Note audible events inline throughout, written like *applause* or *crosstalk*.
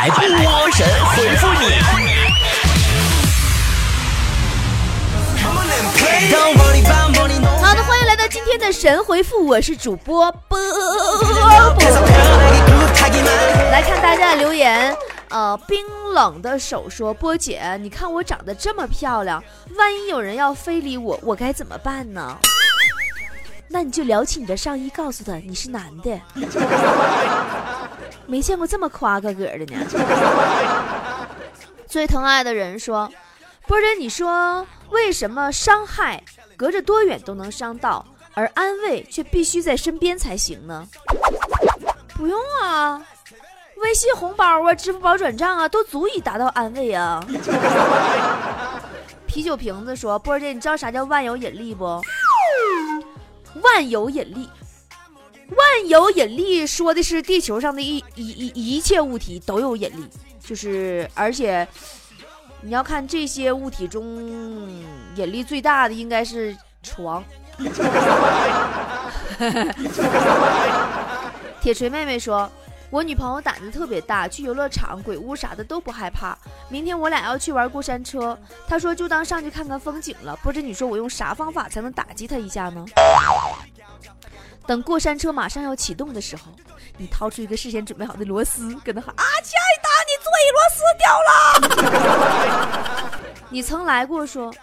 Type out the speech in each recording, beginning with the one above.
来波神回复你。好的，欢迎来到今天的神回复，我是主播波波。来看大家的留言，呃，冰冷的手说：“波姐，你看我长得这么漂亮，万一有人要非礼我，我该怎么办呢？”那你就撩起你的上衣，告诉他你是男的。没见过这么夸个个的呢。*laughs* 最疼爱的人说：“波姐，你说为什么伤害隔着多远都能伤到，而安慰却必须在身边才行呢？”不用啊，微信红包啊，支付宝转账啊，都足以达到安慰啊。啤酒瓶子说：“波姐，你知道啥叫万有引力不？”万有引力，万有引力说的是地球上的一一一一切物体都有引力，就是而且你要看这些物体中引力最大的应该是床。*laughs* 铁锤妹妹说。我女朋友胆子特别大，去游乐场、鬼屋啥的都不害怕。明天我俩要去玩过山车，她说就当上去看看风景了。不知你说我用啥方法才能打击她一下呢？等过山车马上要启动的时候，你掏出一个事先准备好的螺丝，跟他喊：“啊，亲爱的，你座椅螺丝掉了。*laughs* ”你曾来过说，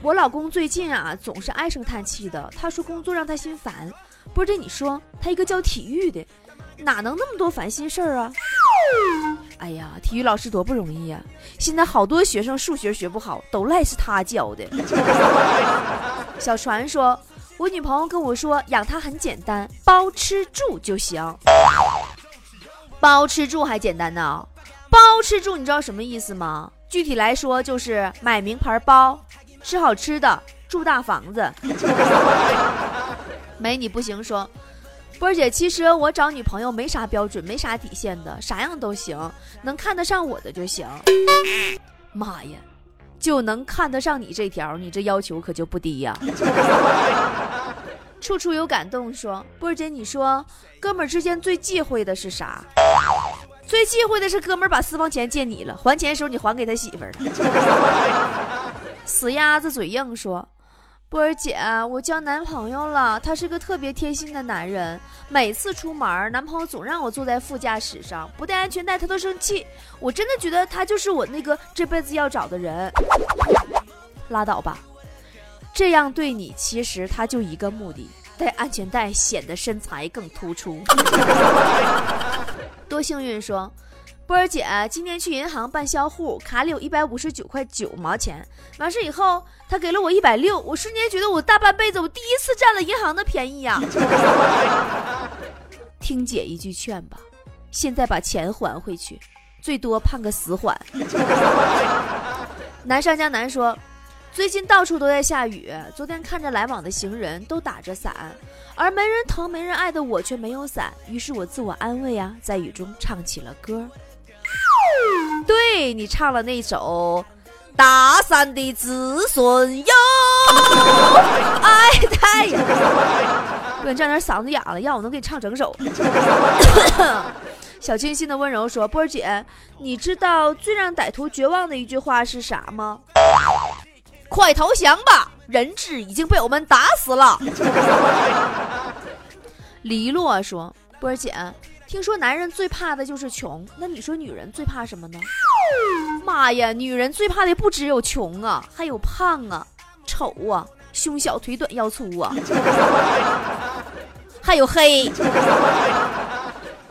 我老公最近啊总是唉声叹气的，他说工作让他心烦。不是你说他一个教体育的。哪能那么多烦心事儿啊！*laughs* 哎呀，体育老师多不容易呀！现在好多学生数学学不好，都赖是他教的。*laughs* 小船说：“我女朋友跟我说，养它很简单，包吃住就行。包吃住还简单呢？包吃住你知道什么意思吗？具体来说就是买名牌包，吃好吃的，住大房子。*laughs* 没你不行说。”波姐，其实我找女朋友没啥标准，没啥底线的，啥样都行，能看得上我的就行。妈呀，就能看得上你这条，你这要求可就不低呀。处处有感动，说波儿姐，你说哥们儿之间最忌讳的是啥？最忌讳的是哥们儿把私房钱借你了，还钱时候你还给他媳妇儿了。死鸭子嘴硬，说。波儿姐，我交男朋友了，他是个特别贴心的男人。每次出门，男朋友总让我坐在副驾驶上，不带安全带他都生气。我真的觉得他就是我那个这辈子要找的人。拉倒吧，这样对你其实他就一个目的，戴安全带显得身材更突出。*laughs* 多幸运说。波儿姐今天去银行办销户，卡里有一百五十九块九毛钱。完事以后，他给了我一百六，我瞬间觉得我大半辈子我第一次占了银行的便宜呀！听姐一句劝吧，现在把钱还回去，最多判个死缓。南上江南说，最近到处都在下雨，昨天看着来往的行人都打着伞，而没人疼没人爱的我却没有伞，于是我自我安慰啊，在雨中唱起了歌。对你唱了那首《打伞的子孙哟》，*laughs* 哎太阳。不然这两天嗓子哑了，要我能给你唱整首。*laughs* 小清新的温柔说：“波儿姐，你知道最让歹徒绝望的一句话是啥吗？快投降吧，人质已经被我们打死了。*laughs* ”黎洛说：“波儿姐。”听说男人最怕的就是穷，那你说女人最怕什么呢？妈呀，女人最怕的不只有穷啊，还有胖啊、丑啊、胸小腿短腰粗啊，还有黑。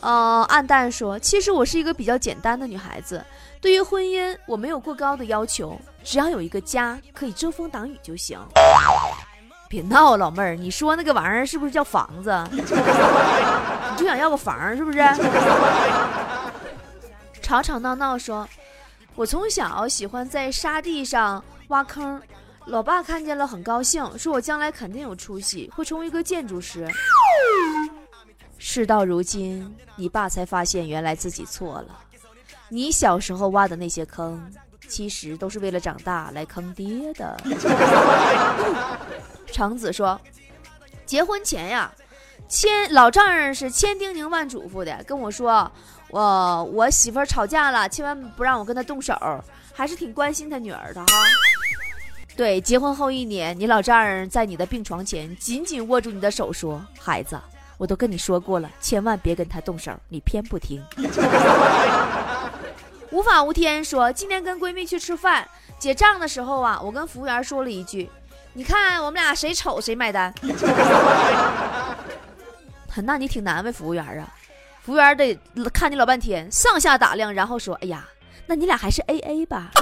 呃，暗淡说，其实我是一个比较简单的女孩子，对于婚姻我没有过高的要求，只要有一个家可以遮风挡雨就行。别闹，老妹儿，你说那个玩意儿是不是叫房子？*laughs* 你就想要个房是不是？*laughs* 吵吵闹闹说，我从小喜欢在沙地上挖坑，老爸看见了很高兴，说我将来肯定有出息，会成为一个建筑师。事到如今，你爸才发现原来自己错了，你小时候挖的那些坑，其实都是为了长大来坑爹的。*laughs* 橙子说：“结婚前呀，千老丈人是千叮咛万嘱咐的，跟我说，我我媳妇吵架了，千万不让我跟她动手，还是挺关心她女儿的哈。对，结婚后一年，你老丈人在你的病床前紧紧握住你的手，说：“孩子，我都跟你说过了，千万别跟他动手，你偏不听。*laughs* ”无法无天说：“今天跟闺蜜去吃饭，结账的时候啊，我跟服务员说了一句：‘你看我们俩谁丑谁买单。*laughs* ’那你挺难为服务员啊，服务员得看你老半天，上下打量，然后说：‘哎呀，那你俩还是 A A 吧。*laughs* ’”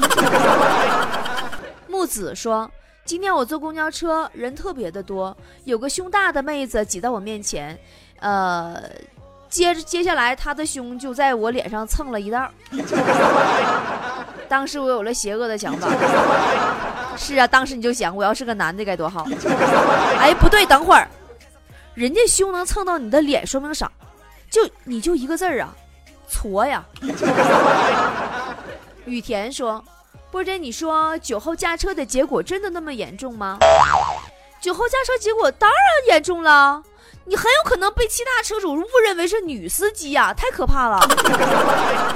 木子说：“今天我坐公交车，人特别的多，有个胸大的妹子挤到我面前，呃，接着接下来她的胸就在我脸上蹭了一道。当时我有了邪恶的想法。是啊，当时你就想，我要是个男的该多好。哎，不对，等会儿，人家胸能蹭到你的脸，说明啥？就你就一个字儿啊，矬呀。”雨田说。波姐，你说酒后驾车的结果真的那么严重吗？酒后驾车结果当然严重了，你很有可能被其他车主误认为是女司机呀，太可怕了。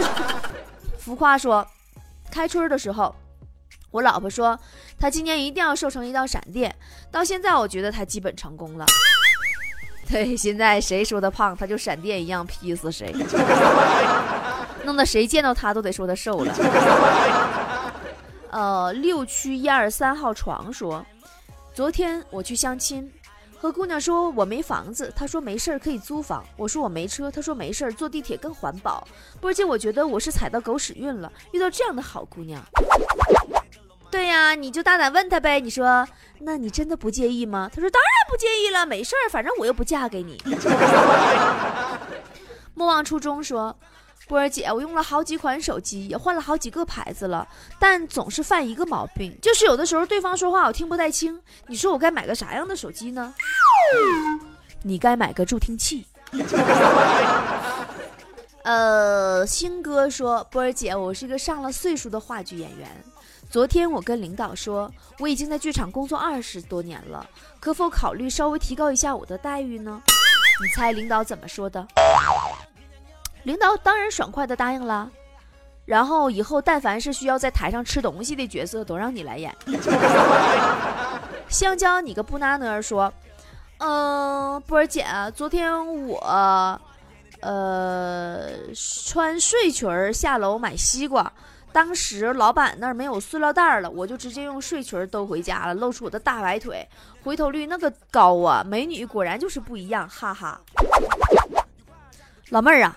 *laughs* 浮夸说，开春的时候，我老婆说她今年一定要瘦成一道闪电，到现在我觉得她基本成功了。对，现在谁说她胖，她就闪电一样劈死谁，弄得谁见到她都得说她瘦了。呃，六区一二三号床说，昨天我去相亲，和姑娘说我没房子，她说没事儿可以租房。我说我没车，她说没事儿坐地铁更环保。波姐，我觉得我是踩到狗屎运了，遇到这样的好姑娘。对呀，你就大胆问她呗。你说，那你真的不介意吗？她说当然不介意了，没事儿，反正我又不嫁给你。*laughs* 莫忘初衷说。波儿姐，我用了好几款手机，也换了好几个牌子了，但总是犯一个毛病，就是有的时候对方说话我听不太清。你说我该买个啥样的手机呢？你该买个助听器。*laughs* 呃，星哥说，波儿姐，我是一个上了岁数的话剧演员。昨天我跟领导说，我已经在剧场工作二十多年了，可否考虑稍微提高一下我的待遇呢？你猜领导怎么说的？领导当然爽快的答应了，然后以后但凡是需要在台上吃东西的角色，都让你来演。香蕉，你个不拿呢说，嗯，波儿姐，昨天我，呃，穿睡裙儿下楼买西瓜，当时老板那儿没有塑料袋了，我就直接用睡裙儿兜回家了，露出我的大白腿，回头率那个高啊，美女果然就是不一样，哈哈。老妹儿啊。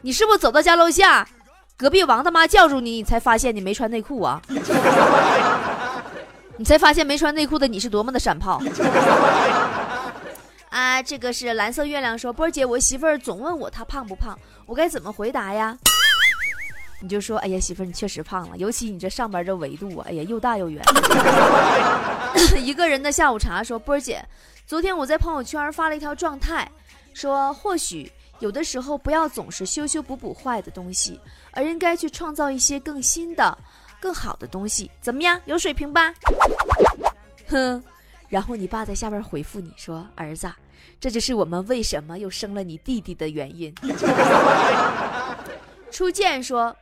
你是不是走到家楼下，隔壁王大妈叫住你，你才发现你没穿内裤啊？*laughs* 你才发现没穿内裤的你是多么的闪炮 *laughs* 啊！这个是蓝色月亮说，波儿姐，我媳妇儿总问我她胖不胖，我该怎么回答呀？你就说，哎呀，媳妇儿你确实胖了，尤其你这上边这维度啊，哎呀又大又圆。*laughs* 一个人的下午茶说，波儿姐，昨天我在朋友圈发了一条状态，说或许。有的时候不要总是修修补补坏的东西，而应该去创造一些更新的、更好的东西。怎么样？有水平吧？哼。然后你爸在下边回复你说：“儿子，这就是我们为什么又生了你弟弟的原因。*laughs* ”初见说。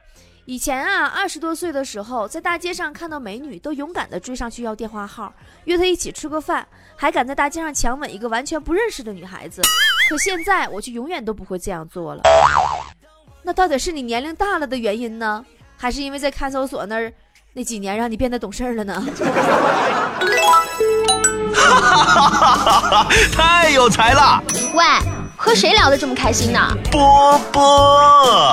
以前啊，二十多岁的时候，在大街上看到美女，都勇敢的追上去要电话号，约她一起吃个饭，还敢在大街上强吻一个完全不认识的女孩子。可现在，我就永远都不会这样做了。那到底是你年龄大了的原因呢，还是因为在看守所那儿那几年让你变得懂事了呢？哈哈哈哈哈！太有才了！喂，和谁聊得这么开心呢？波波。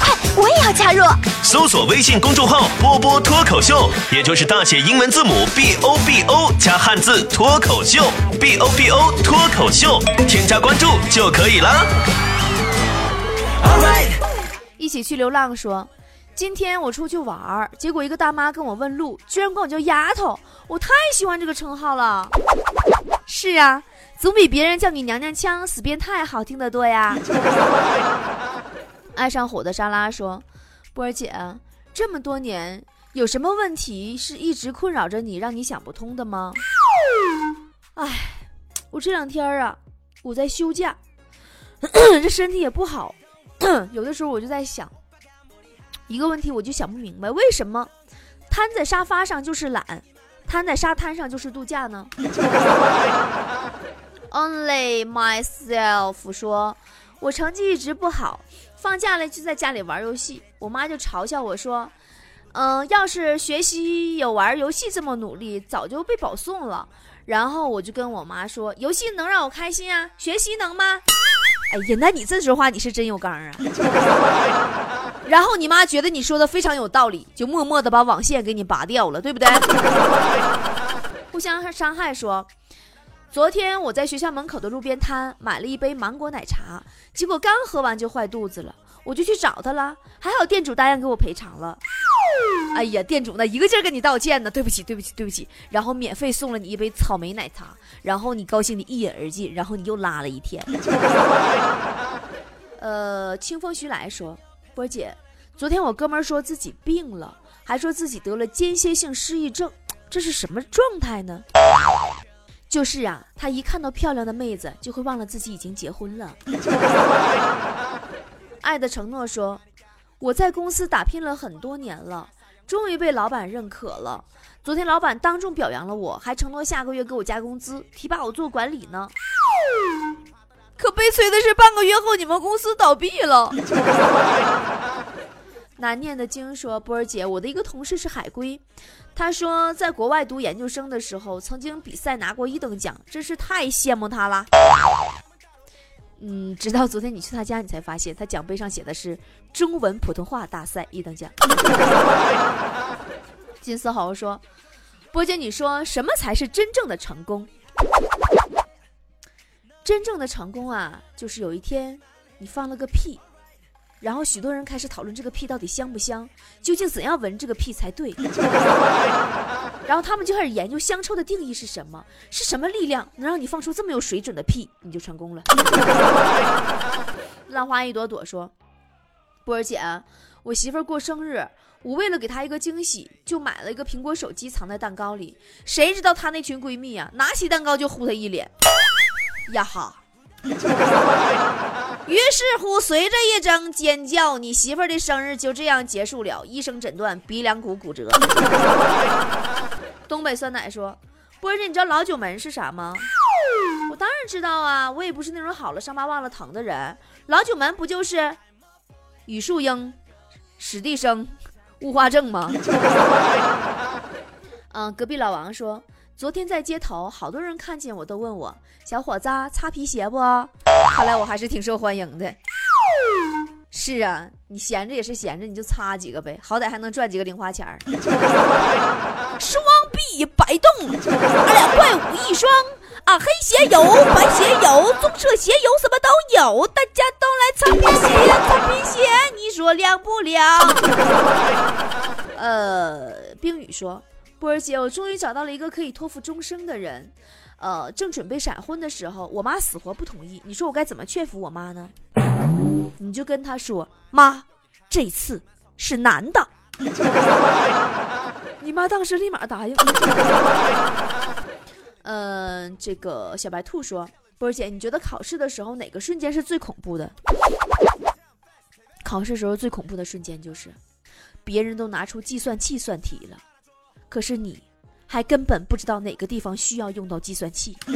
快，我也要加入。搜索微信公众号“波波脱口秀”，也就是大写英文字母 B O B O 加汉字“脱口秀 ”，B O B O 脱口秀，添加关注就可以了。一起去流浪说，今天我出去玩儿，结果一个大妈跟我问路，居然管我叫丫头，我太喜欢这个称号了。是啊，总比别人叫你娘娘腔、死变态好听得多呀。*laughs* 爱上火的沙拉说：“波儿姐，这么多年，有什么问题是一直困扰着你，让你想不通的吗？”哎，我这两天啊，我在休假，*coughs* 这身体也不好，*coughs* 有的时候我就在想，一个问题我就想不明白，为什么瘫在沙发上就是懒，瘫在沙滩上就是度假呢？*laughs* Only myself 说，我成绩一直不好。放假了就在家里玩游戏，我妈就嘲笑我说：“嗯，要是学习有玩游戏这么努力，早就被保送了。”然后我就跟我妈说：“游戏能让我开心啊，学习能吗？”哎呀，那你这说话你是真有刚啊！*laughs* 然后你妈觉得你说的非常有道理，就默默的把网线给你拔掉了，对不对？*laughs* 互相伤害说。昨天我在学校门口的路边摊买了一杯芒果奶茶，结果刚喝完就坏肚子了，我就去找他了，还好店主答应给我赔偿了。哎呀，店主呢一个劲儿跟你道歉呢，对不起，对不起，对不起，然后免费送了你一杯草莓奶茶，然后你高兴的一饮而尽，然后你又拉了一天。呃，清风徐来说，波姐，昨天我哥们儿说自己病了，还说自己得了间歇性失忆症，这是什么状态呢？就是啊，他一看到漂亮的妹子，就会忘了自己已经结婚了。*laughs* 爱的承诺说：“我在公司打拼了很多年了，终于被老板认可了。昨天老板当众表扬了我，还承诺下个月给我加工资，提拔我做管理呢。可悲催的是，半个月后你们公司倒闭了。”难念的经说：“波儿姐，我的一个同事是海归，他说在国外读研究生的时候，曾经比赛拿过一等奖，真是太羡慕他了。嗯，直到昨天你去他家，你才发现他奖杯上写的是中文普通话大赛一等奖。*laughs* 金丝猴说：波姐，你说什么才是真正的成功？真正的成功啊，就是有一天你放了个屁。”然后许多人开始讨论这个屁到底香不香，究竟怎样闻这个屁才对？*laughs* 然后他们就开始研究香臭的定义是什么，是什么力量能让你放出这么有水准的屁，你就成功了。*laughs* 浪花一朵朵说：“波儿姐，我媳妇儿过生日，我为了给她一个惊喜，就买了一个苹果手机藏在蛋糕里。谁知道她那群闺蜜啊，拿起蛋糕就呼她一脸，呀哈！”于是乎，随着一声尖叫，你媳妇儿的生日就这样结束了。医生诊断鼻梁骨骨折。*laughs* 东北酸奶说：“波儿姐，你知道老九门是啥吗？” *laughs* 我当然知道啊，我也不是那种好了伤疤忘了疼的人。老九门不就是语数英、史地生、物化症吗？*laughs* 嗯，隔壁老王说。昨天在街头，好多人看见我都问我：“小伙子，擦皮鞋不？”看来我还是挺受欢迎的。是啊，你闲着也是闲着，你就擦几个呗，好歹还能赚几个零花钱儿。双臂摆动，俺俩怪物一双啊！黑鞋有，白鞋有，棕色鞋有，什么都有。大家都来擦皮鞋，擦皮鞋，你说亮不亮？呃，冰雨说。波儿姐，我终于找到了一个可以托付终生的人，呃，正准备闪婚的时候，我妈死活不同意。你说我该怎么劝服我妈呢？*coughs* 你就跟她说，妈，这次是男的。*laughs* 你妈当时立马答应。嗯，*laughs* 这个小白兔说，波儿姐，你觉得考试的时候哪个瞬间是最恐怖的？考试时候最恐怖的瞬间就是，别人都拿出计算器算题了。可是你，还根本不知道哪个地方需要用到计算器。*laughs*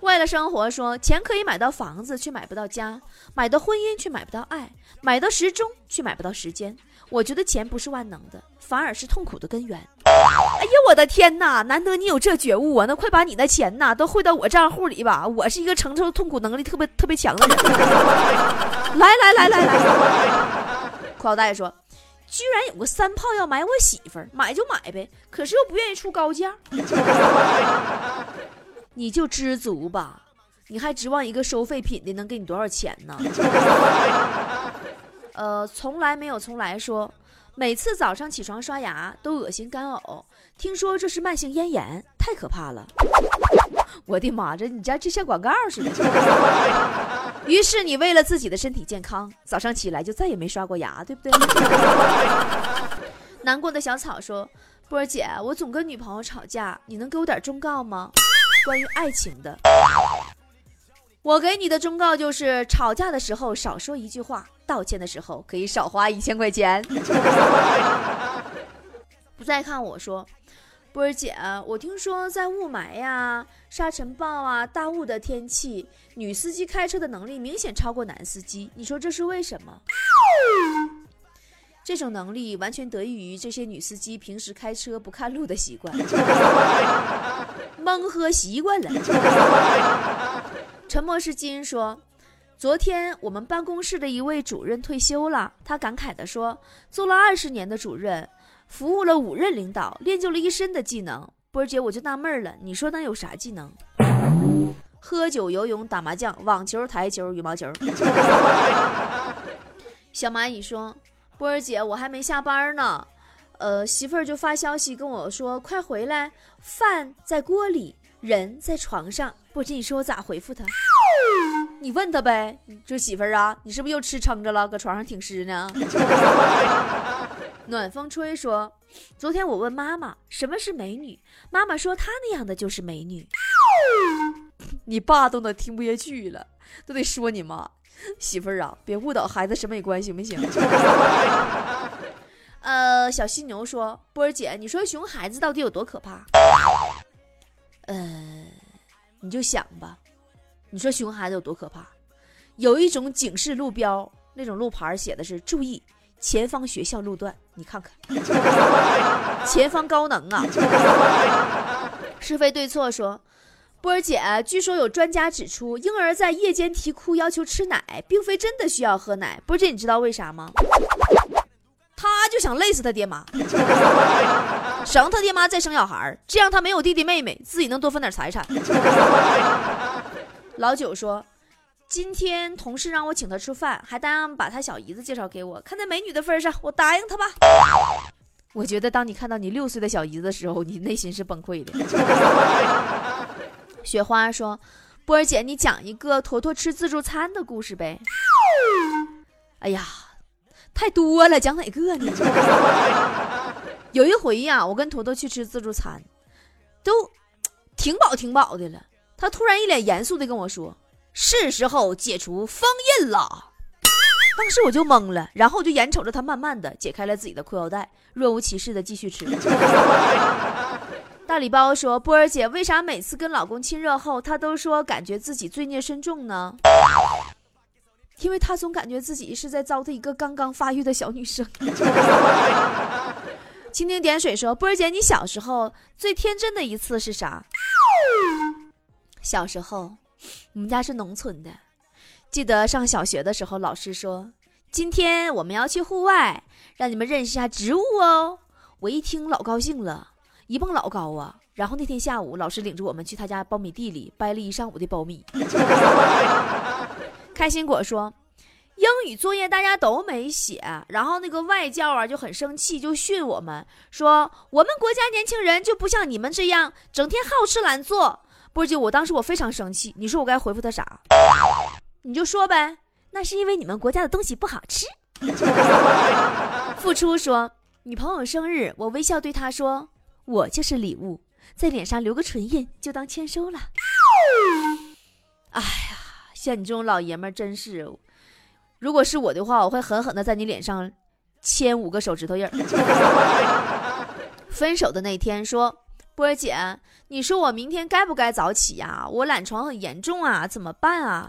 为了生活，说钱可以买到房子，却买不到家；买到婚姻，却买不到爱；买到时钟，却买不到时间。我觉得钱不是万能的，反而是痛苦的根源。哎呀，我的天哪！难得你有这觉悟啊！那快把你的钱呐都汇到我账户里吧！我是一个承受痛苦能力特别特别强的人。来来来来来，裤腰带说。居然有个三炮要买我媳妇儿，买就买呗，可是又不愿意出高价，*laughs* 你就知足吧，你还指望一个收废品的能给你多少钱呢？*laughs* 呃，从来没有从来说，每次早上起床刷牙都恶心干呕，听说这是慢性咽炎，太可怕了。我的妈，这你家这像广告似的。*laughs* 于是你为了自己的身体健康，早上起来就再也没刷过牙，对不对？*laughs* 难过的小草说：“波儿姐，我总跟女朋友吵架，你能给我点忠告吗？关于爱情的。我给你的忠告就是，吵架的时候少说一句话，道歉的时候可以少花一千块钱。*laughs* 不再看我说。”波儿姐，我听说在雾霾呀、沙尘暴啊、大雾的天气，女司机开车的能力明显超过男司机，你说这是为什么？这种能力完全得益于这些女司机平时开车不看路的习惯，*laughs* 蒙喝习惯了。沉默是金说，昨天我们办公室的一位主任退休了，他感慨地说，做了二十年的主任。服务了五任领导，练就了一身的技能。波儿姐，我就纳闷了，你说能有啥技能？喝酒、游泳、打麻将、网球、台球、羽毛球。*laughs* 小蚂蚁说：“波儿姐，我还没下班呢，呃，媳妇儿就发消息跟我说，快回来，饭在锅里，人在床上。波姐，你说我咋回复他？你问他呗。这媳妇儿啊，你是不是又吃撑着了，搁床上挺尸呢？” *laughs* 暖风吹说：“昨天我问妈妈什么是美女，妈妈说她那样的就是美女。*laughs* 你爸都能听不下去了，都得说你妈媳妇儿啊，别误导孩子审美观行不行？” *laughs* 呃，小犀牛说：“波儿姐，你说熊孩子到底有多可怕？呃，你就想吧，你说熊孩子有多可怕？有一种警示路标，那种路牌写的是注意。”前方学校路段，你看看，*laughs* 前方高能啊！是非对错说，波儿姐，据说有专家指出，婴儿在夜间啼哭要求吃奶，并非真的需要喝奶。波儿姐，你知道为啥吗？他就想累死他爹妈，省他爹妈再生小孩这样他没有弟弟妹妹，自己能多分点财产。老九说。今天同事让我请他吃饭，还答应把他小姨子介绍给我。看在美女的份上，我答应他吧。我觉得当你看到你六岁的小姨子的时候，你内心是崩溃的。*laughs* 雪花说：“波儿姐，你讲一个坨坨吃自助餐的故事呗。”哎呀，太多了，讲哪个呢？*laughs* 有一回呀，我跟坨坨去吃自助餐，都挺饱挺饱的了。他突然一脸严肃的跟我说。是时候解除封印了，当时我就懵了，然后我就眼瞅着他慢慢的解开了自己的裤腰带，若无其事的继续吃。*laughs* 大礼包说：“波儿姐，为啥每次跟老公亲热后，他都说感觉自己罪孽深重呢？因为他总感觉自己是在糟蹋一个刚刚发育的小女生。*laughs* ”蜻蜓点水说：“波儿姐，你小时候最天真的一次是啥？小时候。”我们家是农村的，记得上小学的时候，老师说今天我们要去户外，让你们认识一下植物哦。我一听老高兴了，一蹦老高啊。然后那天下午，老师领着我们去他家苞米地里掰了一上午的苞米。*laughs* 开心果说，英语作业大家都没写，然后那个外教啊就很生气，就训我们说，我们国家年轻人就不像你们这样，整天好吃懒做。波姐，我当时我非常生气，你说我该回复他啥？你就说呗，那是因为你们国家的东西不好吃。*laughs* 付出说，女朋友生日，我微笑对她说，我就是礼物，在脸上留个唇印就当签收了。哎呀，像你这种老爷们真是，如果是我的话，我会狠狠的在你脸上签五个手指头印儿。*laughs* 分手的那天说。波姐，你说我明天该不该早起呀？我懒床很严重啊，怎么办啊？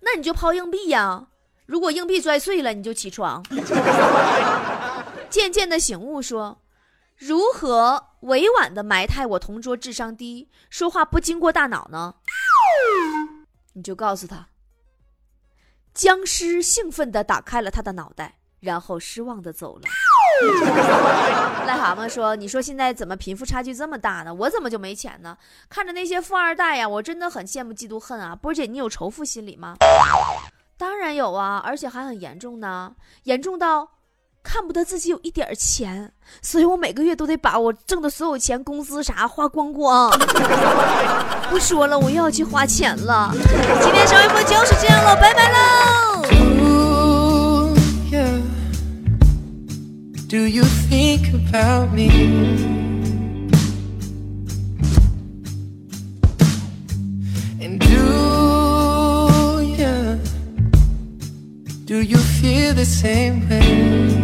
那你就抛硬币呀！如果硬币摔碎了，你就起床。*laughs* 渐渐的醒悟说，如何委婉的埋汰我同桌智商低，说话不经过大脑呢？你就告诉他，僵尸兴奋的打开了他的脑袋，然后失望的走了。*laughs* 癞蛤蟆说：“你说现在怎么贫富差距这么大呢？我怎么就没钱呢？看着那些富二代呀，我真的很羡慕嫉妒恨啊！波姐，你有仇富心理吗？当然有啊，而且还很严重呢，严重到看不得自己有一点钱，所以我每个月都得把我挣的所有钱、工资啥花光光。不说了，我又要去花钱了。今天小微博就是这样了，拜拜喽。Do you think about me? And do yeah, do you feel the same way?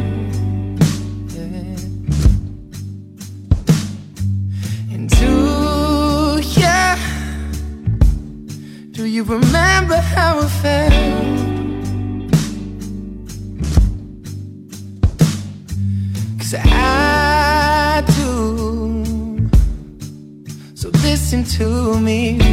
Do you remember how it felt? To me,